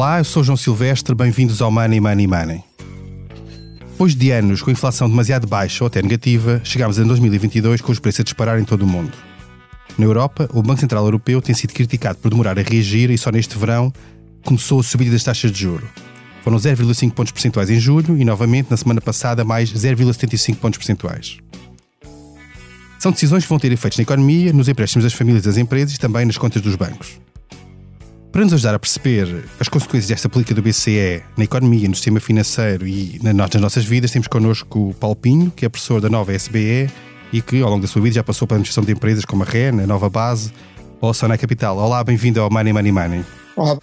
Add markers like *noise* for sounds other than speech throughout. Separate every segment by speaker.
Speaker 1: Olá, eu sou João Silvestre, bem-vindos ao Money Money Money. Depois de anos com inflação demasiado baixa ou até negativa, chegámos em 2022 com os preços a disparar em todo o mundo. Na Europa, o Banco Central Europeu tem sido criticado por demorar a reagir e só neste verão começou a subida das taxas de juro. Foram 0,5 pontos percentuais em julho e, novamente, na semana passada, mais 0,75 pontos percentuais. São decisões que vão ter efeitos na economia, nos empréstimos das famílias e das empresas e também nas contas dos bancos. Para nos ajudar a perceber as consequências desta política do BCE na economia, no sistema financeiro e nas nossas vidas, temos connosco o Paulo Pinho, que é professor da nova SBE e que, ao longo da sua vida, já passou pela administração de empresas como a REN, a Nova Base ou a Sonai Capital. Olá, bem-vindo ao Money Money Money.
Speaker 2: Olá.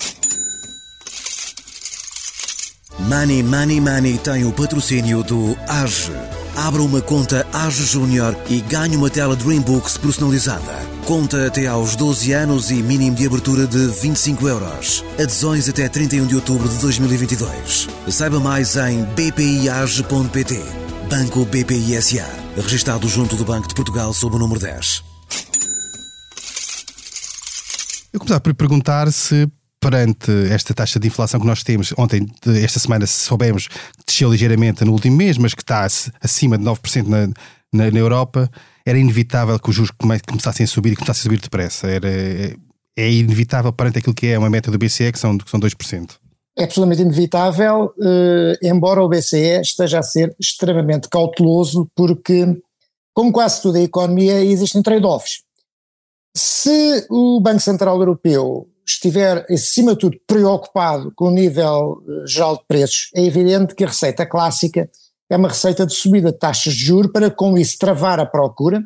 Speaker 3: Money Money Money tem o patrocínio do AGE. Abra uma conta AGE Júnior e ganhe uma tela Dreambooks personalizada. Conta até aos 12 anos e mínimo de abertura de 25 euros. Adesões até 31 de outubro de 2022. Saiba mais em bpiage.pt. Banco BPI SA. Registrado junto do Banco de Portugal sob o número 10.
Speaker 1: Eu começava por perguntar se perante esta taxa de inflação que nós temos, ontem, esta semana, soubemos, desceu ligeiramente no último mês, mas que está acima de 9% na, na, na Europa, era inevitável que os juros começassem a subir e começassem a subir depressa. Era, é inevitável perante aquilo que é uma meta do BCE, que são, que são 2%.
Speaker 2: É absolutamente inevitável, eh, embora o BCE esteja a ser extremamente cauteloso, porque, como quase tudo a economia, existem trade-offs. Se o Banco Central Europeu estiver, acima de tudo, preocupado com o nível eh, geral de preços, é evidente que a receita clássica é uma receita de subida de taxas de juros para com isso travar a procura,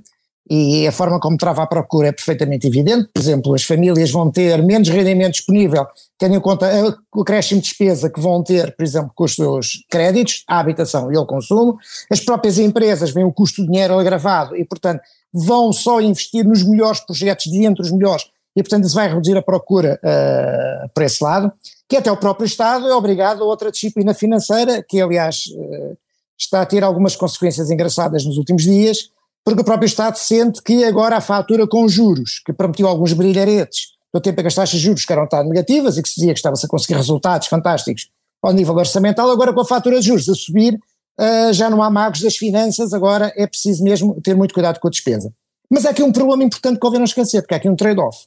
Speaker 2: e a forma como trava a procura é perfeitamente evidente, por exemplo, as famílias vão ter menos rendimento disponível, tendo em conta o acréscimo de despesa que vão ter, por exemplo, com os seus créditos, a habitação e o consumo, as próprias empresas veem o custo do dinheiro agravado e, portanto, vão só investir nos melhores projetos de entre os melhores. E, portanto, isso vai reduzir a procura uh, por esse lado, que até o próprio Estado é obrigado a outra disciplina financeira, que aliás uh, está a ter algumas consequências engraçadas nos últimos dias, porque o próprio Estado sente que agora a fatura com juros, que prometeu alguns brilharetes do tempo em que as taxas de juros ficaram tão negativas e que se dizia que estava-se a conseguir resultados fantásticos ao nível orçamental, agora com a fatura de juros a subir, uh, já não há magos das finanças, agora é preciso mesmo ter muito cuidado com a despesa. Mas há aqui um problema importante que convém não esquecer, porque há aqui um trade-off.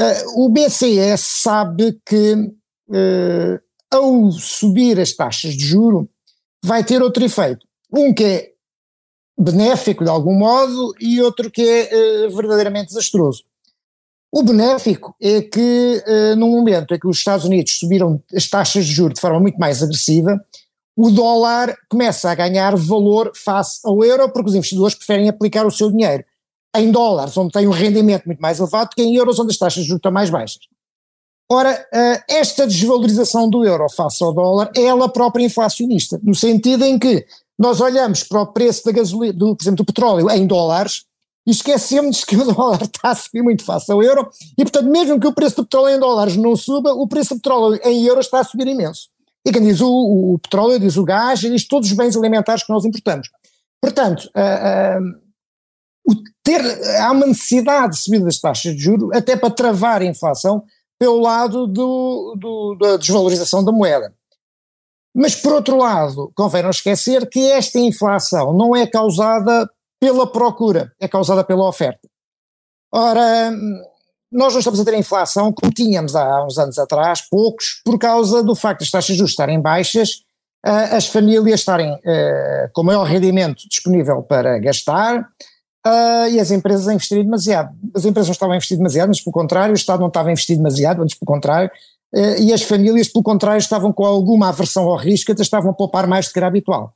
Speaker 2: Uh, o BCE sabe que uh, ao subir as taxas de juro, vai ter outro efeito. Um que é benéfico de algum modo e outro que é uh, verdadeiramente desastroso. O benéfico é que, uh, no momento em que os Estados Unidos subiram as taxas de juros de forma muito mais agressiva, o dólar começa a ganhar valor face ao euro, porque os investidores preferem aplicar o seu dinheiro em dólares, onde tem um rendimento muito mais elevado, que em euros, onde as taxas de juros estão mais baixas. Ora, eh, esta desvalorização do euro face ao dólar é ela própria inflacionista, no sentido em que nós olhamos para o preço da gasolina, do, por exemplo, do petróleo em dólares e esquecemos que o *laughs* dólar está a subir muito face ao euro e, portanto, mesmo que o preço do petróleo em dólares não suba, o preço do petróleo em euros está a subir imenso. E quem diz o, o, petróleo, diz o gás, diz todos os bens alimentares que nós importamos. Portanto, uh, uh, ter, há uma necessidade de subir das taxas de juros até para travar a inflação, pelo lado do, do, da desvalorização da moeda. Mas, por outro lado, convém não esquecer que esta inflação não é causada pela procura, é causada pela oferta. Ora, nós não estamos a ter inflação como tínhamos há uns anos atrás, poucos, por causa do facto das taxas de juros estarem baixas, as famílias estarem eh, com maior rendimento disponível para gastar, Uh, e as empresas a investirem demasiado. As empresas não estavam a investir demasiado, mas pelo contrário, o Estado não estava a investir demasiado, antes pelo contrário, uh, e as famílias, pelo contrário, estavam com alguma aversão ao risco, até estavam a poupar mais do que era habitual.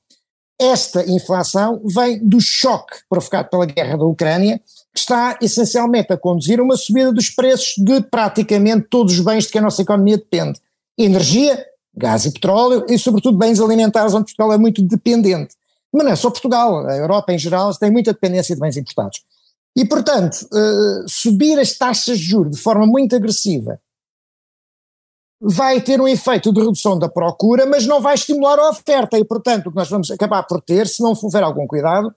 Speaker 2: Esta inflação vem do choque provocado pela guerra da Ucrânia, que está essencialmente a conduzir a uma subida dos preços de praticamente todos os bens de que a nossa economia depende. Energia, gás e petróleo e, sobretudo, bens alimentares, onde Portugal é muito dependente. Mas não é só Portugal, a Europa em geral tem muita dependência de bens importados. E, portanto, uh, subir as taxas de juros de forma muito agressiva vai ter um efeito de redução da procura, mas não vai estimular a oferta. E, portanto, o que nós vamos acabar por ter, se não houver algum cuidado,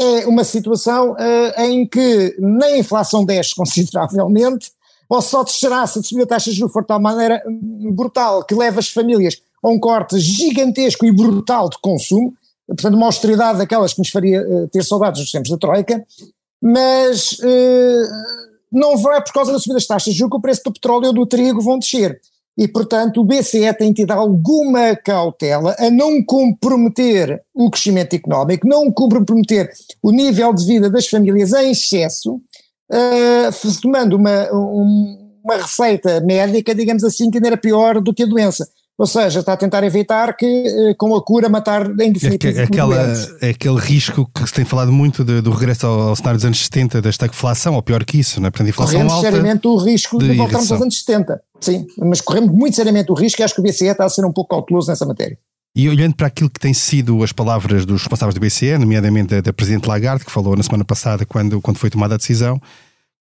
Speaker 2: é uma situação uh, em que nem a inflação desce *laughs* consideravelmente, ou só descerá se subir a taxa de juros for de tal maneira brutal que leva as famílias a um corte gigantesco e brutal de consumo, portanto uma austeridade daquelas que nos faria uh, ter saudades dos tempos da Troika, mas uh, não vai por causa da subida das taxas de juros que o preço do petróleo ou do trigo vão descer. E, portanto, o BCE tem tido alguma cautela a não comprometer o crescimento económico, não comprometer o nível de vida das famílias em excesso, uh, tomando uma, um, uma receita médica, digamos assim, que ainda era pior do que a doença. Ou seja, está a tentar evitar que eh, com a cura matar em definitivo.
Speaker 1: É, aquela, é aquele risco que se tem falado muito de, do regresso ao, ao, cenário dos anos 70, da estagflação, ou pior que isso, não é? Portanto, inflação
Speaker 2: corremos
Speaker 1: alta
Speaker 2: seriamente o risco de, de voltarmos aos anos 70, sim, mas corremos muito seriamente o risco e acho que o BCE está a ser um pouco cauteloso nessa matéria.
Speaker 1: E olhando para aquilo que têm sido as palavras dos responsáveis do BCE, nomeadamente da, da Presidente Lagarde, que falou na semana passada quando, quando foi tomada a decisão,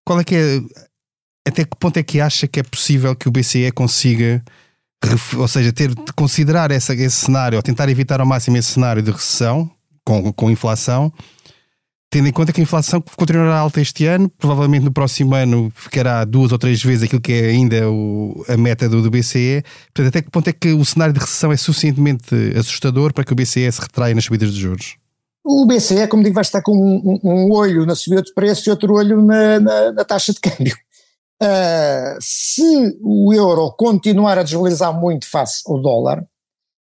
Speaker 1: qual é que é, até que ponto é que acha que é possível que o BCE consiga ou seja, ter de considerar essa, esse cenário, ou tentar evitar ao máximo esse cenário de recessão com, com inflação, tendo em conta que a inflação continuará alta este ano, provavelmente no próximo ano ficará duas ou três vezes aquilo que é ainda o, a meta do, do BCE. Portanto, até que ponto é que o cenário de recessão é suficientemente assustador para que o BCE se retraia nas subidas de juros?
Speaker 2: O BCE, como digo, vai estar com um, um, um olho na subida de preço e outro olho na, na, na taxa de câmbio. Uh, se o euro continuar a desvalorizar muito face ao dólar,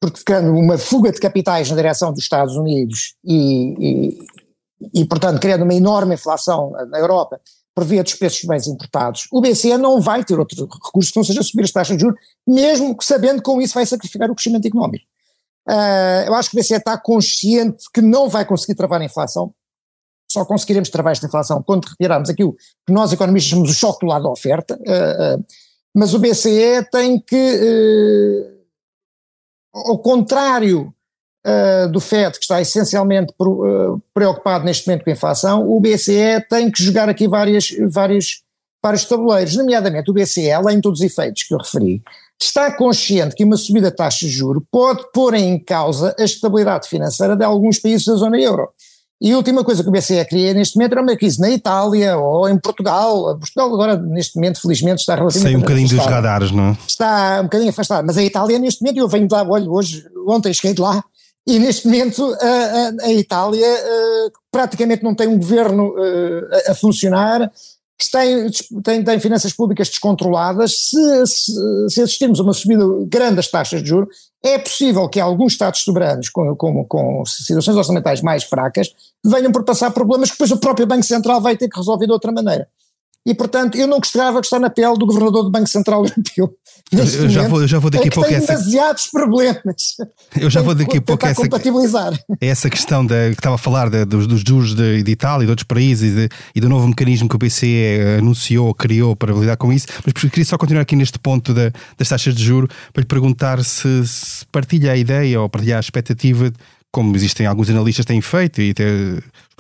Speaker 2: porque ficando uma fuga de capitais na direção dos Estados Unidos e, e, e, portanto, criando uma enorme inflação na Europa por via dos preços de bens importados, o BCE não vai ter outro recurso que não seja subir as taxas de juros, mesmo sabendo que com isso vai sacrificar o crescimento económico. Uh, eu acho que o BCE está consciente que não vai conseguir travar a inflação, só conseguiremos travar esta inflação quando retirarmos aquilo que nós economistas chamamos o choque do lado da oferta, uh, uh, mas o BCE tem que, uh, ao contrário do FED, que está essencialmente preocupado neste momento com a inflação, o BCE tem que jogar aqui várias, vários, vários tabuleiros, nomeadamente o BCE, além de todos os efeitos que eu referi, está consciente que uma subida de taxa de juro pode pôr em causa a estabilidade financeira de alguns países da zona euro. E a última coisa que o BCE queria neste momento era uma crise na Itália ou em Portugal. Portugal agora, neste momento, felizmente, está relativamente
Speaker 1: Sei um bocadinho afastado. dos radares, não é?
Speaker 2: Está um bocadinho afastado. Mas a Itália, neste momento, eu venho de lá, olho, hoje, ontem cheguei de lá, e neste momento a, a, a Itália uh, praticamente não tem um governo uh, a, a, tem, tem finanças públicas descontroladas. Se, se, se assistirmos a uma subida grande das taxas de juros, é possível que alguns Estados soberanos com, com, com situações orçamentais mais fracas venham por passar problemas que depois o próprio Banco Central vai ter que resolver de outra maneira. E, portanto, eu não gostava de estar na pele do governador do Banco Central Europeu.
Speaker 1: Eu já, vou, eu já vou daqui a pouco
Speaker 2: tem
Speaker 1: essa.
Speaker 2: demasiados problemas.
Speaker 1: Eu já vou daqui a pouco essa.
Speaker 2: compatibilizar.
Speaker 1: Essa questão da, que estava a falar de, dos, dos juros de, de Itália e de outros países e, de, e, do novo mecanismo que o BCE anunciou, criou para lidar com isso. Mas queria só continuar aqui neste ponto da, das taxas de juro para lhe perguntar se, se partilha a ideia ou partilha a expectativa como existem alguns analistas têm feito e até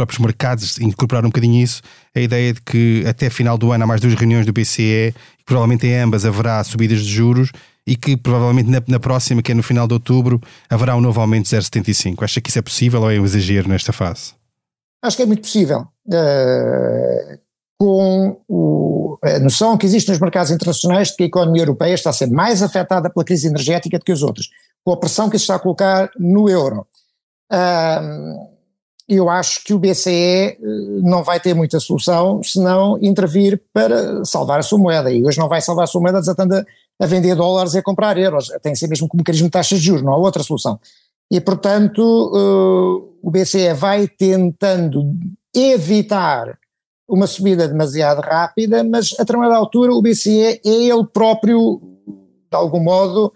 Speaker 1: próprios mercados incorporaram um bocadinho isso, a ideia de que até final do ano há mais duas reuniões do BCE, que provavelmente em ambas haverá subidas de juros e que provavelmente na, na próxima, que é no final de outubro, haverá um novo aumento de 0,75. Acha que isso é possível ou é um exagero nesta fase?
Speaker 2: Acho que é muito possível. Uh, com o, a noção que existe nos mercados internacionais de que a economia europeia está a ser mais afetada pela crise energética do que os outros, com a pressão que se está a colocar no euro eu acho que o BCE eh, não vai ter muita solução se não intervir para salvar a sua moeda. E hoje não vai salvar a sua moeda desatando a, a vender dólares e a comprar euros. Tem que ser mesmo com mecanismo de taxas de juros, não há outra solução. E, portanto, uh, o BCE vai tentando evitar uma subida demasiado rápida, mas a determinada altura o BCE é ele próprio, de algum modo,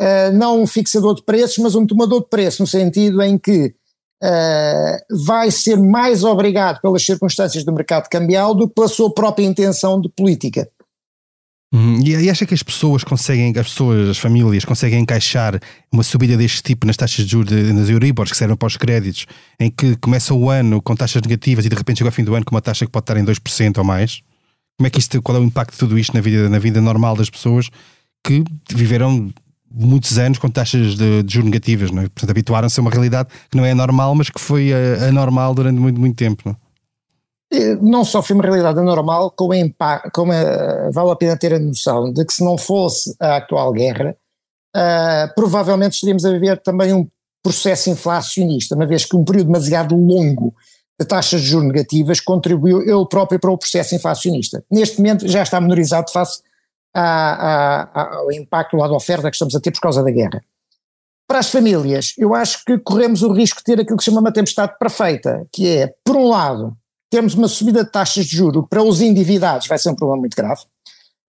Speaker 2: uh, não um fixador de preços, mas um tomador de preços, no sentido em que uh, vai ser mais obrigado pelas circunstâncias do mercado cambial do que pela sua própria intenção de política.
Speaker 1: Hum, e acha que as pessoas conseguem, as pessoas, as famílias conseguem encaixar uma subida deste tipo nas taxas de juros nas Euribors que servem para os créditos, em que começa o ano com taxas negativas e de repente chega ao fim do ano com uma taxa que pode estar em 2% ou mais? Como é que isto, qual é o impacto de tudo isto na vida, na vida normal das pessoas que viveram muitos anos com taxas de, de juros negativas, não é? portanto habituaram-se a uma realidade que não é normal, mas que foi anormal durante muito, muito tempo. Não?
Speaker 2: não só foi uma realidade anormal, como, como uh, vale a pena ter a noção de que se não fosse a atual guerra, uh, provavelmente estaríamos a viver também um processo inflacionista, uma vez que um período demasiado longo de taxas de juros negativas contribuiu ele próprio para o processo inflacionista. Neste momento já está menorizado face a, a, ao impacto lá da oferta que estamos a ter por causa da guerra. Para as famílias, eu acho que corremos o risco de ter aquilo que se chama uma tempestade perfeita, que é, por um lado, termos uma subida de taxas de juro para os endividados, vai ser um problema muito grave.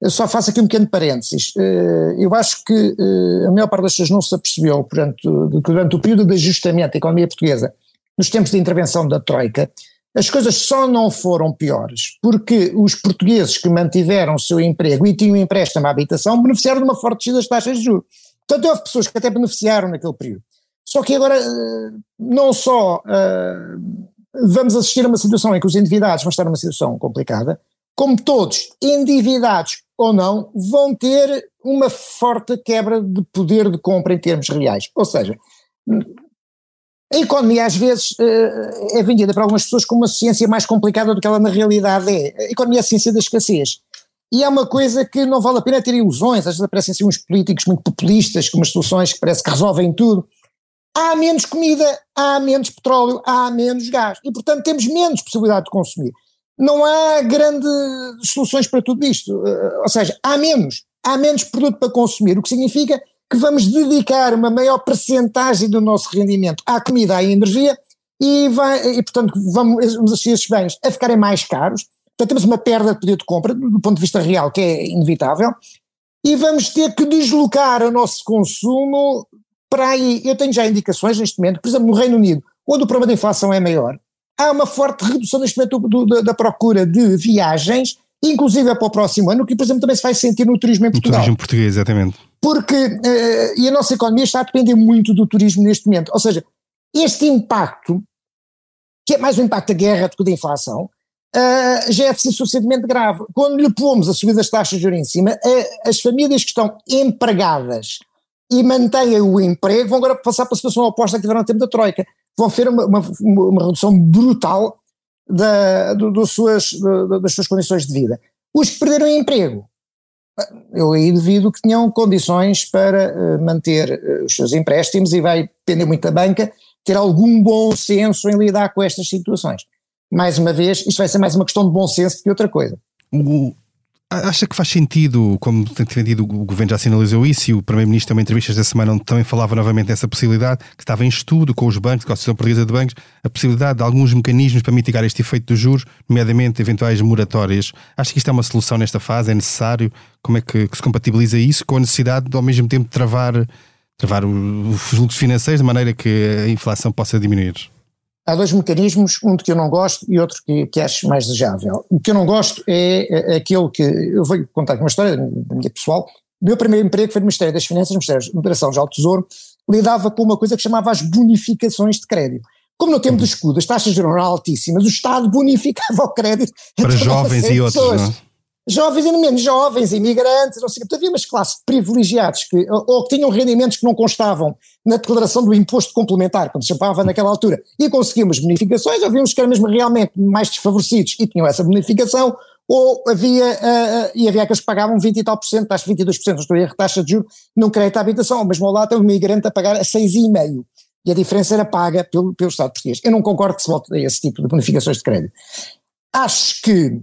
Speaker 2: Eu só faço aqui um pequeno parênteses. Eh, eu acho que eh, a maior parte das pessoas não se apercebeu, durante, durante o período de ajustamento da economia portuguesa, nos tempos de intervenção da Troika, as coisas só não foram piores porque os portugueses que mantiveram o seu emprego e tinham empréstimo à habitação beneficiaram de uma forte descida das taxas de juros. Portanto, houve pessoas que até beneficiaram naquele período. Só que agora, eh, não só uh, vamos assistir a uma situação em que os endividados vão estar numa situação complicada, como todos, endividados ou não, vão ter uma forte quebra de poder de compra em termos reais. Ou seja, a economia às vezes eh, é vendida para algumas pessoas como uma ciência mais complicada do que ela na realidade é. A economia é a ciência da escassez. E é uma coisa que não vale a pena ter ilusões, às vezes aparecem assim uns políticos muito populistas com umas soluções que parece que resolvem tudo. Há menos comida, há menos petróleo, há menos gás e portanto temos menos possibilidade de consumir. Não há grandes soluções para tudo isto, eh, ou seja, há menos, há menos produto para consumir, o que significa que vamos dedicar uma maior percentagem do nosso rendimento à comida, à energia, e, vai, e portanto vamos, vamos assistir esses bens a ficarem mais caros, portanto temos uma perda de poder de compra do ponto de vista real que é inevitável, e vamos ter que deslocar o nosso consumo para aí. Eu tenho já indicações neste momento, por exemplo no Reino Unido, onde o problema da inflação é maior, há uma forte redução neste momento do, do, da procura de viagens, inclusive para o próximo ano, que por exemplo também se vai sentir no turismo em Portugal.
Speaker 1: No turismo português, exatamente
Speaker 2: porque uh, e a nossa economia está a depender muito do turismo neste momento. Ou seja, este impacto, que é mais um impacto da guerra do que da inflação, uh, já é suficientemente grave. Quando lhe pomos a subida das taxas de juros em cima, uh, as famílias que estão empregadas e mantêm o emprego vão agora passar para a situação oposta que tiveram no tempo da Troika. Vão ter uma, uma, uma redução brutal da, do, do suas, das suas condições de vida. Os que perderam emprego eu aí devido que tenham condições para uh, manter uh, os seus empréstimos e vai depender muito da banca ter algum bom senso em lidar com estas situações. Mais uma vez, isto vai ser mais uma questão de bom senso do que outra coisa.
Speaker 1: Acha que faz sentido, como tem defendido, o governo já sinalizou isso e o Primeiro-Ministro tem uma entrevista esta semana onde também falava novamente dessa possibilidade, que estava em estudo com os bancos, com a Associação Portuguesa de Bancos, a possibilidade de alguns mecanismos para mitigar este efeito dos juros, nomeadamente eventuais moratórias. Acha que isto é uma solução nesta fase? É necessário? Como é que, que se compatibiliza isso com a necessidade de, ao mesmo tempo, travar, travar os fluxos financeiros de maneira que a inflação possa diminuir?
Speaker 2: Há dois mecanismos, um de que eu não gosto e outro que, que acho mais desejável. O que eu não gosto é, é aquele que, eu vou contar uma história da minha pessoal, o meu primeiro emprego foi no Ministério das Finanças, no Ministério de Operação já ao Tesouro, lidava com uma coisa que chamava as bonificações de crédito. Como no tempo do escudo as taxas eram altíssimas, o Estado bonificava o crédito
Speaker 1: para jovens e outros, não é?
Speaker 2: Jovens e menos jovens, imigrantes, não sei o que. Havia umas classes privilegiados que, ou que tinham rendimentos que não constavam na declaração do imposto complementar, quando se chamava naquela altura, e conseguíamos bonificações, havia uns que eram mesmo realmente mais desfavorecidos e tinham essa bonificação, ou havia, uh, e havia aqueles que pagavam 20 e tal por cento, taxa 22%, estou a taxa de juros num crédito à habitação, ao lado tem um imigrante a pagar a 6,5%. E a diferença era paga pelo, pelo Estado português. Eu não concordo que se volte a esse tipo de bonificações de crédito. Acho que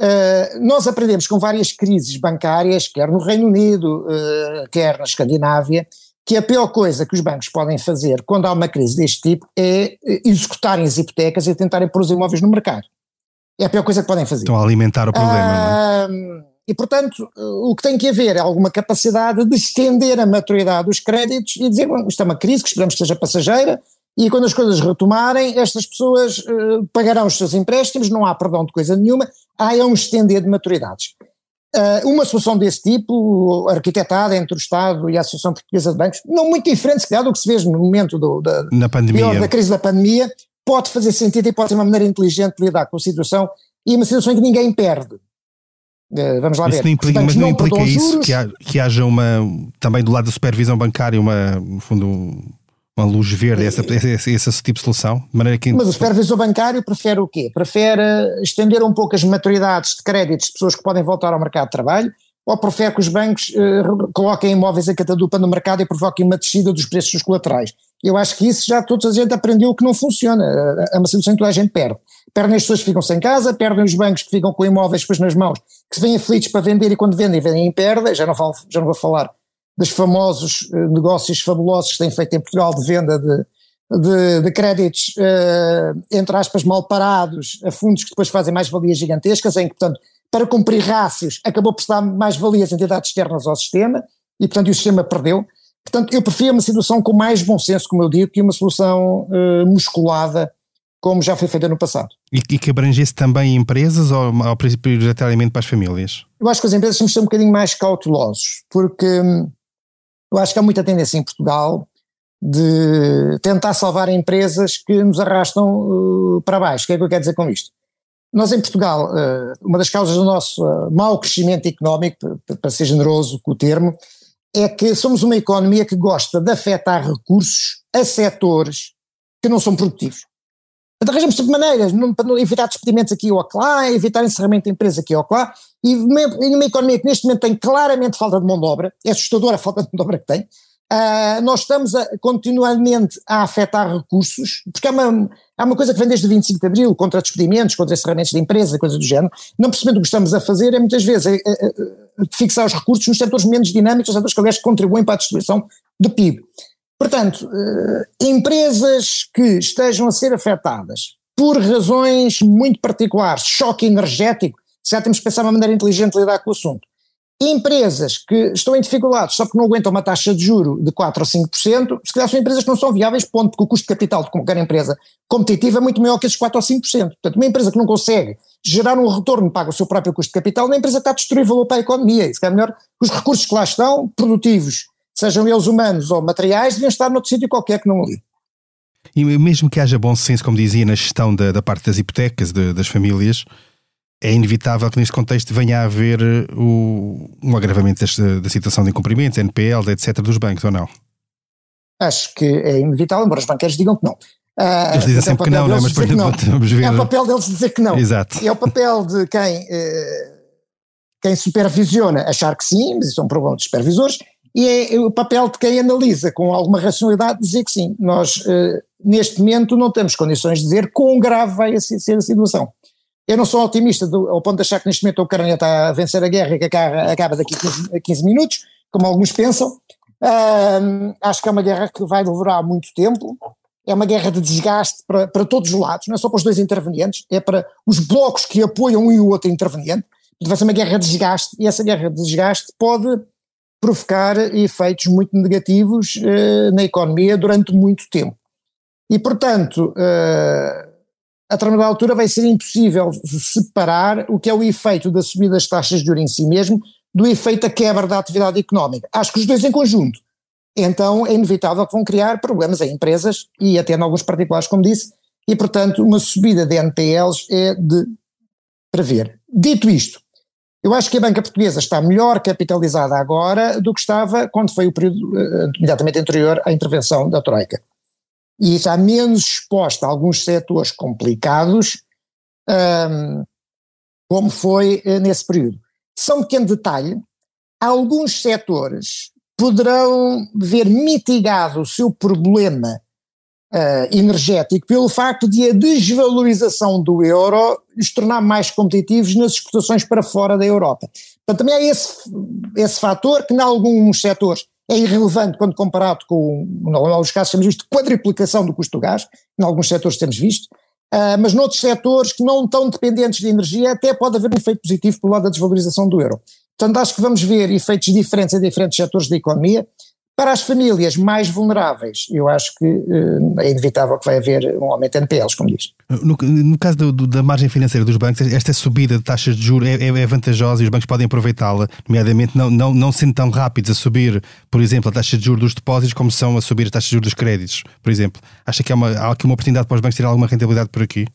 Speaker 2: Uh, nós aprendemos com várias crises bancárias, quer no Reino Unido, uh, quer na Escandinávia, que a pior coisa que os bancos podem fazer quando há uma crise deste tipo é eh, executarem as hipotecas e tentarem pôr os imóveis no mercado. É a pior coisa que podem fazer.
Speaker 1: Estão a alimentar o problema.
Speaker 2: Uh, e, portanto, o que tem que haver é alguma capacidade de estender a maturidade dos créditos e dizer, bom, isto é uma crise que esperamos que seja passageira, e quando as coisas retomarem, estas pessoas uh, pagarão os seus empréstimos, não há perdão de coisa nenhuma, há é um estender de maturidades. Uh, uma solução desse tipo, arquitetada entre o Estado e a Associação Portuguesa de Bancos, não muito diferente, se calhar, do que se vê no momento do, da, da crise da pandemia, pode fazer sentido e pode ser uma maneira inteligente de lidar com a situação e uma situação em que ninguém perde. Uh, vamos lá
Speaker 1: isso
Speaker 2: ver.
Speaker 1: Não implica, mas não, não implica isso que, ha, que, haja uma, também do lado da supervisão bancária, uma, no fundo, uma luz verde, essa, esse, esse tipo de solução? De
Speaker 2: maneira que... Mas o supervisor bancário prefere o quê? Prefere estender um pouco as maturidades de créditos de pessoas que podem voltar ao mercado de trabalho ou prefere que os bancos uh, coloquem imóveis a catadupa no mercado e provoquem uma descida dos preços dos colaterais? Eu acho que isso já toda a gente aprendeu que não funciona, é uma situação que toda a gente perde. Perdem as pessoas que ficam sem casa, perdem os bancos que ficam com imóveis depois nas mãos, que se vêm aflitos para vender e quando vendem, vendem em perda, já não, falo, já não vou falar dos famosos uh, negócios fabulosos que têm feito em Portugal de venda de, de, de créditos, uh, entre aspas, mal parados, a fundos que depois fazem mais valias gigantescas, em que, portanto, para cumprir rácios, acabou por dar mais valias entidades externas ao sistema, e, portanto, o sistema perdeu. Portanto, eu prefiro uma situação com mais bom senso, como eu digo, que uma solução uh, musculada, como já foi feita no passado.
Speaker 1: E, e que abrangesse também empresas ou, ou prioritariamente para as famílias?
Speaker 2: Eu acho que as empresas temos que ser um bocadinho mais cautelosos, porque hum, eu acho que há muita tendência em Portugal de tentar salvar empresas que nos arrastam uh, para baixo. O que é que eu quero dizer com isto? Nós em Portugal, uh, uma das causas do nosso uh, mau crescimento económico, para ser generoso com o termo, é que somos uma economia que gosta de afetar recursos a setores que não são produtivos. Portanto, arranjamos sempre maneiras para evitar despedimentos aqui ou lá, evitar encerramento de empresa aqui ou lá, e numa economia que neste momento tem claramente falta de mão de obra, é assustadora a falta de mão de obra que tem, uh, nós estamos a, continuamente a afetar recursos, porque há uma, há uma coisa que vem desde o 25 de Abril, contra despedimentos, contra encerramentos de empresa, coisas do género, não percebendo o que estamos a fazer é muitas vezes é, é, é, fixar os recursos nos setores menos dinâmicos, os setores que aliás contribuem para a destruição do PIB. Portanto, eh, empresas que estejam a ser afetadas por razões muito particulares, choque energético, já temos que pensar uma maneira inteligente de lidar com o assunto. Empresas que estão em dificuldades só porque não aguentam uma taxa de juro de 4 ou 5%, se calhar são empresas que não são viáveis, ponto, porque o custo de capital de qualquer empresa competitiva é muito maior que esses 4 ou 5%. Portanto, uma empresa que não consegue gerar um retorno, paga o seu próprio custo de capital, uma empresa está a destruir valor para a economia. E se calhar melhor, os recursos que lá estão, produtivos, sejam eles humanos ou materiais, deviam estar noutro sítio qualquer que não ali.
Speaker 1: E mesmo que haja bom senso, como dizia, na gestão da, da parte das hipotecas de, das famílias, é inevitável que neste contexto venha a haver uh, o, um agravamento desta, da situação de incumprimentos, NPLs, etc., dos bancos, ou não?
Speaker 2: Acho que é inevitável, embora os banqueiros digam que não.
Speaker 1: Uh, Eles dizem é sempre que não, não é? mas por exemplo,
Speaker 2: vamos ver. É o papel deles dizer que não.
Speaker 1: Exato.
Speaker 2: É o papel de quem, uh, quem supervisiona achar que sim, mas isso é um problema dos supervisores, e é o papel de quem analisa com alguma racionalidade dizer que sim. Nós, uh, neste momento, não temos condições de dizer quão grave vai ser a situação. Eu não sou otimista do, ao ponto de achar que neste momento a Ucrânia está a vencer a guerra e que acaba, daqui a 15, 15, minutos, como alguns pensam. Acho que é uma guerra que vai demorar muito tempo. É uma guerra de desgaste para, para todos os lados, não é só para os dois intervenientes, é para os blocos que apoiam um e o outro interveniente. Vai ser uma guerra de desgaste e essa guerra de desgaste pode provocar efeitos muito negativos uh, na economia durante muito tempo. E, portanto, uh, a determinada altura vai ser impossível separar o que é o efeito da subida das taxas de juros em si mesmo do efeito da quebra da atividade económica. Acho que os dois em conjunto. Então é inevitável que vão criar problemas em empresas e até em alguns particulares, como disse, e portanto uma subida de NPLs é de prever. Dito isto, eu acho que a banca portuguesa está melhor capitalizada agora do que estava quando foi o período uh, imediatamente anterior à intervenção da Troika. E está menos exposta a alguns setores complicados, um, como foi uh, nesse período. Só um pequeno detalhe: alguns setores poderão ver mitigado o seu problema uh, energético pelo facto de a desvalorização do euro os tornar mais competitivos nas exportações para fora da Europa. Portanto, também há esse, esse fator que, em alguns setores, é irrelevante quando comparado com, em alguns casos temos visto quadriplicação do custo do gás, em alguns setores temos visto, uh, mas noutros setores que não estão dependentes de energia até pode haver um efeito positivo pelo lado da desvalorização do euro. Portanto, acho que vamos ver efeitos diferentes em diferentes setores da economia, para as famílias mais vulneráveis, eu acho que uh, é inevitável que vai haver um aumento de NPLs, como diz.
Speaker 1: No, no caso do, do, da margem financeira dos bancos, esta subida de taxas de juros é, é, é vantajosa e os bancos podem aproveitá-la, nomeadamente não, não, não sendo tão rápidos a subir, por exemplo, a taxa de juros dos depósitos como são a subir a taxa de juros dos créditos, por exemplo. Acha que há, uma, há aqui uma oportunidade para os bancos ter alguma rentabilidade por aqui?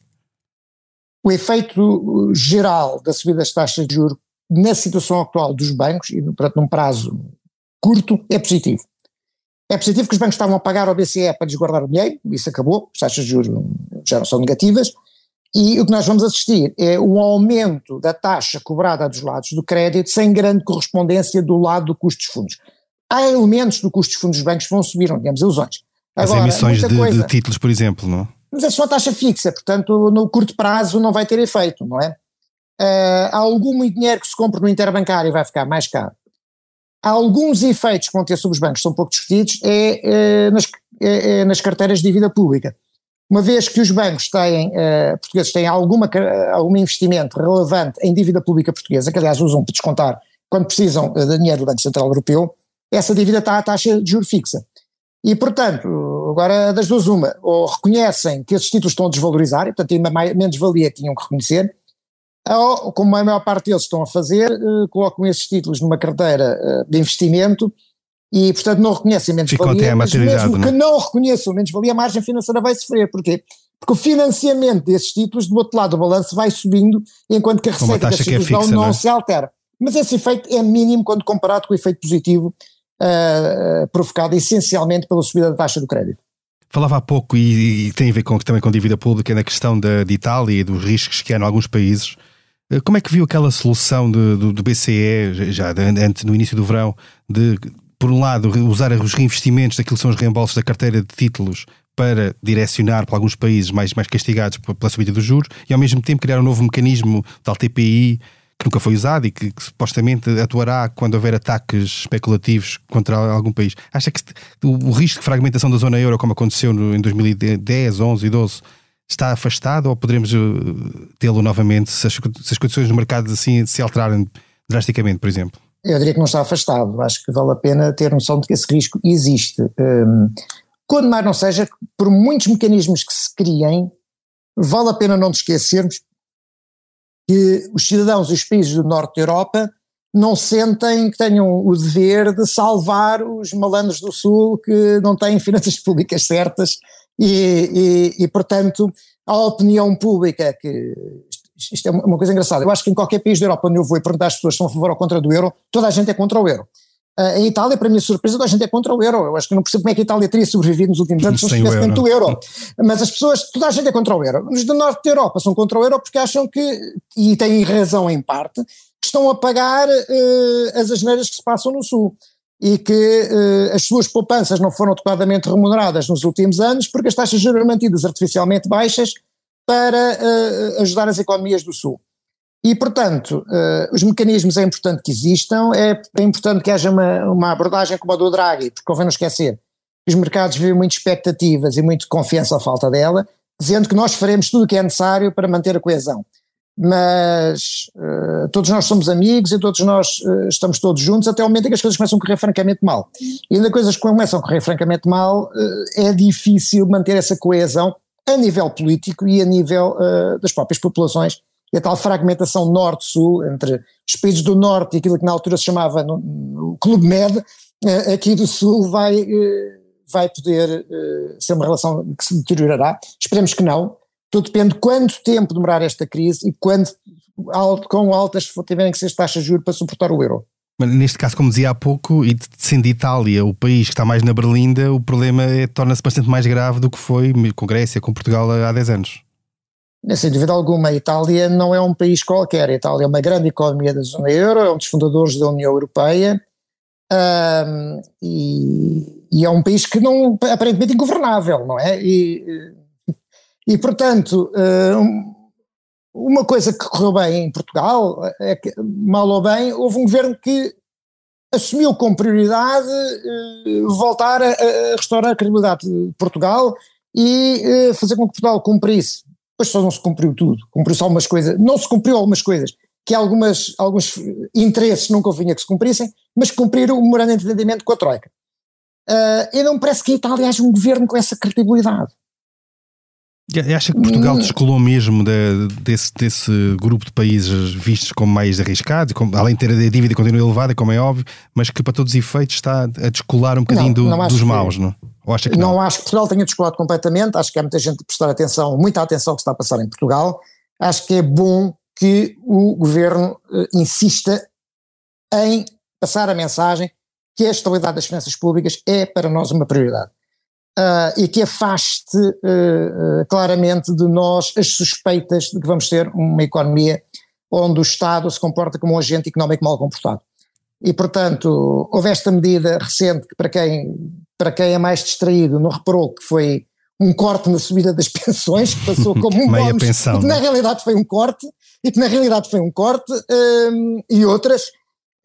Speaker 2: O efeito geral da subida das taxas de juros na situação atual dos bancos, e portanto num prazo curto, é positivo É positivo que os bancos estavam a pagar ao BCE para desguardar o dinheiro, isso acabou, as taxas de juros já não são negativas, e o que nós vamos assistir é um aumento da taxa cobrada dos lados do crédito sem grande correspondência do lado do custo dos fundos. Há elementos do custo dos fundos dos bancos que vão subir, não temos ilusões.
Speaker 1: Agora, As emissões de, coisa, de, títulos, por exemplo, não?
Speaker 2: Mas é só taxa fixa, portanto, no curto prazo não vai ter efeito, não é? Uh, há algum dinheiro que se compra no interbancário e vai ficar mais caro. Alguns efeitos que vão ter sobre os bancos, são pouco discutidos, é, é, nas, é, é nas carteiras de dívida pública. Uma vez que os bancos têm, uh, portugueses têm alguma, algum investimento relevante em dívida pública portuguesa, que aliás usam para descontar quando precisam de dinheiro do Banco Central Europeu, essa dívida está à taxa de juro fixa. E, portanto, agora das duas uma, ou reconhecem que esses títulos estão a desvalorizar, e portanto ainda mais, menos valia tinham que reconhecer, como a maior parte deles estão a fazer, uh, colocam esses títulos numa carteira uh, de investimento e, portanto, não reconhecem menos Ficam valia, mas mesmo não? que não reconheçam menos valia, a margem financeira vai sofrer. Porquê? Porque o financiamento desses títulos, do outro lado do balanço, vai subindo, enquanto que a receita desses títulos é fixa, não, não é? se altera. Mas esse efeito é mínimo quando comparado com o efeito positivo uh, provocado essencialmente pela subida da taxa do crédito.
Speaker 1: Falava há pouco, e, e tem a ver com, também com dívida pública, na questão da, de Itália e dos riscos que há em alguns países. Eh, como é que viu aquela solução de, do, do, BCE, já antes, no início do verão, de, por um lado, usar os reinvestimentos daquilo que são os reembolsos da carteira de títulos para direcionar para alguns países mais, mais castigados pela subida dos juros e ao mesmo tempo criar um novo mecanismo da TPI que nunca foi usado e que, que, supostamente atuará quando houver ataques especulativos contra algum país. Acha que o, o risco de fragmentação da zona euro, como aconteceu no, em 2010, 11 e 12, está afastado ou poderemos uh, tê-lo novamente se as, se as condições do mercado assim se alterarem drasticamente, por exemplo?
Speaker 2: Eu diria que não está afastado. Acho que vale a pena ter noção de que esse risco existe. Um, quando mais não seja, por muitos mecanismos que se criem, vale a pena não nos esquecermos que os cidadãos e os países do norte da Europa não sentem que tenham o dever de salvar os malandros do sul que não têm finanças públicas certas e, e, e portanto, a opinião pública que isto é uma coisa engraçada. Eu acho que em qualquer país da Europa onde eu vou e perguntar às pessoas se são a favor ou contra do euro, toda a gente é contra o euro. Uh, em Itália, para minha surpresa, toda a gente é contra o euro. Eu acho que não percebo como é que a Itália teria sobrevivido nos últimos anos se não estivesse dentro do euro. Mas as pessoas, toda a gente é contra o euro. Os do norte da Europa são contra o euro porque acham que, e têm razão em parte, que estão a pagar uh, as asneiras que se passam no sul e que uh, as suas poupanças não foram adequadamente remuneradas nos últimos anos porque as taxas juros mantidas artificialmente baixas para uh, ajudar as economias do Sul. E, portanto, uh, os mecanismos é importante que existam, é, é importante que haja uma, uma, abordagem como a do Draghi, porque convém não esquecer que os mercados vivem muitas expectativas e muita confiança à falta dela, dizendo que nós faremos tudo o que é necessário para manter a coesão mas uh, todos nós somos amigos e todos nós uh, estamos todos juntos até o momento em que as coisas começam a correr francamente mal. E ainda coisas que começam a correr francamente mal, uh, é difícil manter essa coesão a nível político e a nível das próprias populações. E a tal fragmentação norte-sul, entre os países do norte e aquilo que na altura se chamava no, no Clube Med, aqui do sul vai, vai poder ser uma relação que se deteriorará. Esperemos que não, tudo depende de quanto tempo demorar esta crise e quando, quão altas tiverem que ser as taxas de juros para suportar o euro.
Speaker 1: Mas neste caso, como dizia há pouco, e sendo Itália o país que está mais na berlinda, o problema é, torna-se bastante mais grave do que foi com Grécia, com Portugal há 10 anos.
Speaker 2: Sem dúvida alguma, a Itália não é um país qualquer. A Itália é uma grande economia da zona euro, é um dos fundadores da União Europeia e, e, é um país que não aparentemente ingovernável, não é? E, e, portanto, eh, uma coisa que correu bem em Portugal é que, mal ou bem, houve um governo que assumiu com prioridade eh, voltar a, restaurar a credibilidade de Portugal e eh, fazer com que Portugal cumprisse. Depois só não se cumpriu tudo, cumpriu-se algumas coisas, não se cumpriu algumas coisas, que algumas, alguns interesses nunca convinha que se cumprissem, mas cumpriram o memorando de entendimento com a Troika. Uh, e não parece que a Itália haja um governo com essa credibilidade.
Speaker 1: E acha que Portugal hum. descolou mesmo de, desse, desse grupo de países vistos como mais arriscados, como, além de ter a dívida continua elevada, como é óbvio, mas que para todos os efeitos está a descolar um bocadinho não, não do, dos maus, não?
Speaker 2: Ou acha que não, não acho que Portugal tenha descolado completamente, acho que há muita gente a prestar atenção, muita atenção que está a passar em Portugal, acho que é bom que o governo uh, insista em passar a mensagem que a estabilidade das finanças públicas é para nós uma prioridade. Uh, e que afaste uh, uh, claramente de nós as suspeitas de que vamos ter uma economia onde o Estado se comporta como um agente económico mal comportado. E, portanto, houve esta medida recente que, para quem, para quem é mais distraído, não reparou que foi um corte na subida das *laughs* pensões, que passou como um *laughs* bónus,
Speaker 1: pensão,
Speaker 2: e que na
Speaker 1: né?
Speaker 2: realidade foi um corte, e que na realidade foi um corte, hum, e outras,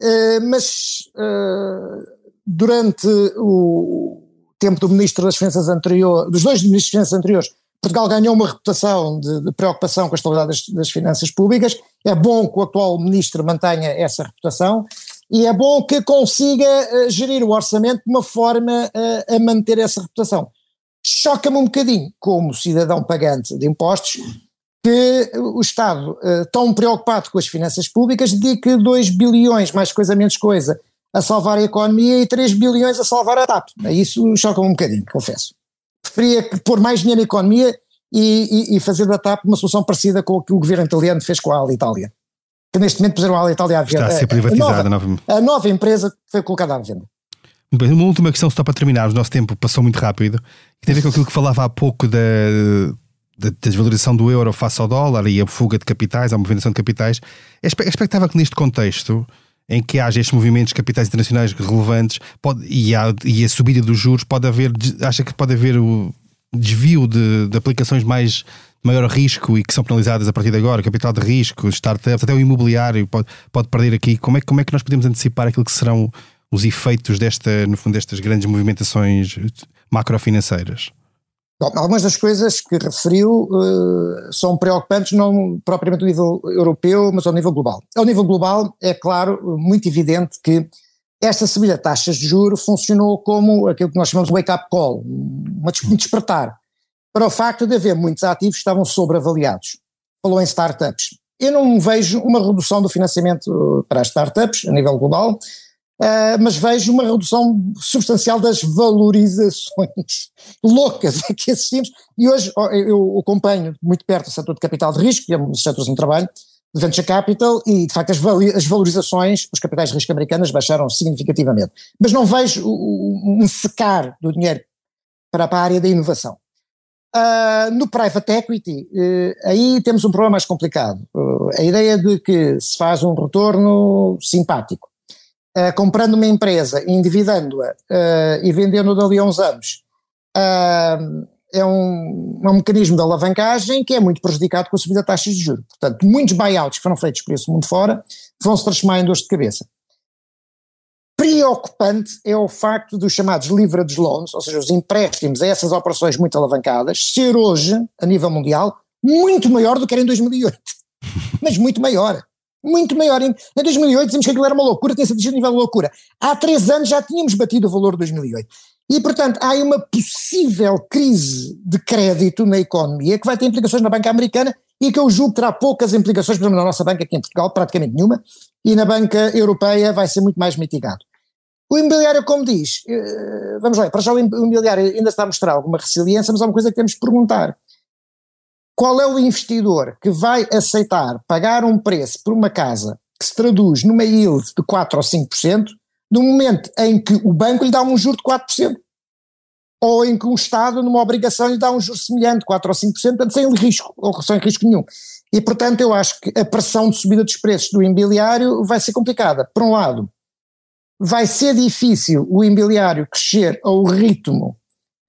Speaker 2: hum, mas hum, durante o tempo do Ministro das Finanças anterior, dos dois Ministros das Finanças anteriores, Portugal ganhou uma reputação de, de preocupação com a estabilidade das, das, finanças públicas. É bom que o atual Ministro mantenha essa reputação e é bom que consiga uh, gerir o orçamento de uma forma uh, a manter essa reputação. Choca-me um bocadinho, como cidadão pagante de impostos, que o Estado, uh, tão preocupado com as finanças públicas, dedique 2 bilhões, mais coisa menos coisa, a salvar a economia e 3 bilhões a salvar a TAP. Isso choca-me um bocadinho, confesso. Preferia pôr mais dinheiro na economia e, e, e, fazer da TAP uma solução parecida com o que o governo italiano fez com a Alitalia. Que neste momento puseram a Alitalia à venda.
Speaker 1: Está a ser privatizada.
Speaker 2: A nova, a nova empresa foi colocada à venda.
Speaker 1: Muito bem, uma última questão só para terminar, o nosso tempo passou muito rápido, que tem a ver com aquilo que falava há pouco da, da desvalorização do euro face ao dólar e a fuga de capitais, a movimentação de capitais. É expectável que neste contexto em que haja estes movimentos de capitais internacionais relevantes pode, e, a, e a subida dos juros, pode haver, acha que pode haver o desvio de, de aplicações mais maior risco e que são penalizadas a partir de agora, capital de risco, startups, até o imobiliário pode, pode perder aqui. Como é, como é que nós podemos antecipar aquilo que serão os efeitos desta, no fundo, destas grandes movimentações macrofinanceiras?
Speaker 2: Algumas das coisas que referiu uh, são preocupantes, não propriamente ao nível europeu, mas ao nível global. Ao nível global, é claro, muito evidente que esta subida de taxas de juros funcionou como aquilo que nós chamamos de wake-up call, um despertar, para o facto de haver muitos ativos que estavam sobreavaliados. Falou em startups. Eu não vejo uma redução do financiamento para as startups a nível global, Uh, mas vejo uma redução substancial das valorizações *laughs* loucas a que assistimos. E hoje eu acompanho muito perto o setor de capital de risco, que é um dos setores de trabalho, de venture capital, e de facto as, as valorizações, os capitais de risco americanas baixaram significativamente. Mas não vejo um secar do dinheiro para, para a área da inovação. Uh, no private equity, uh, aí temos um problema mais complicado. a ideia de que se faz um retorno simpático uh, comprando uma empresa, endividando-a uh, e vendendo dali a uns anos, uh, é um, é um mecanismo de alavancagem que é muito prejudicado com a subida de taxas de juros. Portanto, muitos buyouts que foram feitos por esse mundo fora vão se transformar em dores de cabeça. Preocupante é o facto dos chamados leverage loans, ou seja, os empréstimos a essas operações muito alavancadas, ser hoje, a nível mundial, muito maior do que era em 2008. *laughs* Mas muito maior muito maior. Em 2008 dizemos que aquilo era uma loucura, tinha-se atingido nível de loucura. Há três anos já tínhamos batido o valor de 2008. E, portanto, há uma possível crise de crédito na economia que vai ter implicações na banca americana e que eu julgo que terá poucas implicações, por exemplo, na nossa banca aqui em Portugal, praticamente nenhuma, e na banca europeia vai ser muito mais mitigado. O imobiliário, como diz, eh, vamos lá, para já o imobiliário ainda está a mostrar alguma resiliência, mas há uma coisa que temos de perguntar qual é o investidor que vai aceitar pagar um preço por uma casa que se traduz numa yield de 4 ou 5%, no momento em que o banco lhe dá um juro de 4%, ou em que o Estado, numa obrigação, lhe dá um juro semelhante, 4 ou 5%, portanto sem risco, ou sem risco nenhum. E, portanto, eu acho que a pressão de subida dos preços do imobiliário vai ser complicada. Por um lado, vai ser difícil o imobiliário crescer ao ritmo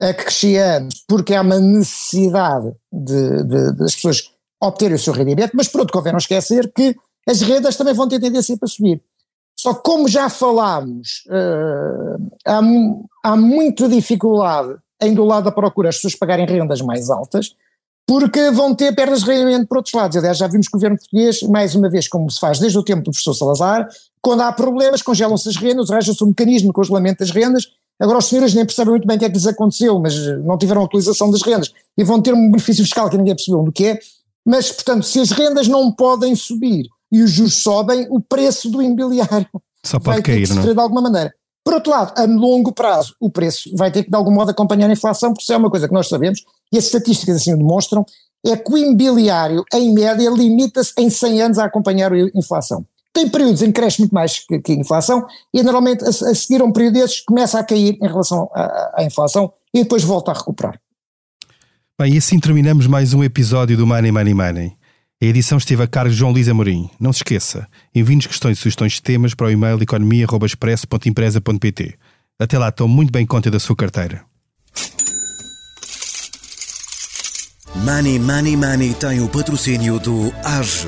Speaker 2: a que crescia antes, porque há uma necessidade de, de, das pessoas obterem o seu rendimento, mas por outro convém não esquecer que as rendas também vão ter tendência para subir. Só que como já falámos, uh, há, há muita dificuldade em do lado da procura as pessoas pagarem rendas mais altas, porque vão ter perdas de rendimento por outros lados. Aliás, já vimos que o governo português, mais uma vez, como se faz desde o tempo do professor Salazar, quando há problemas, congelam-se as rendas, arranja-se um mecanismo de congelamento das rendas Agora os senhores nem percebem muito bem o que é que lhes aconteceu, mas não tiveram a utilização das rendas e vão ter um benefício fiscal que ninguém percebeu do que é. Mas, portanto, se as rendas não podem subir e os juros sobem, o preço do imobiliário
Speaker 1: Só pode
Speaker 2: vai
Speaker 1: cair,
Speaker 2: ter que
Speaker 1: não?
Speaker 2: sofrer de alguma maneira. Por outro lado, a longo prazo, o preço vai ter que de algum modo acompanhar a inflação, porque isso é uma coisa que nós sabemos, e as estatísticas assim o demonstram, é que o imobiliário, em média, limita-se em 100 anos a acompanhar a inflação. Tem períodos em que cresce muito mais que, que a inflação e normalmente a, a, seguir a um período desses começa a cair em relação à, à inflação e depois volta a recuperar.
Speaker 1: Bem, e assim terminamos mais um episódio do Money Money Money. A edição esteve a cargo de João Luís Amorim. Não se esqueça, envie-nos questões e sugestões de temas para o e-mail economia.expresso.empresa.pt. Até lá, estou muito bem conta da sua carteira.
Speaker 3: Money Money Money tem o patrocínio do AGE.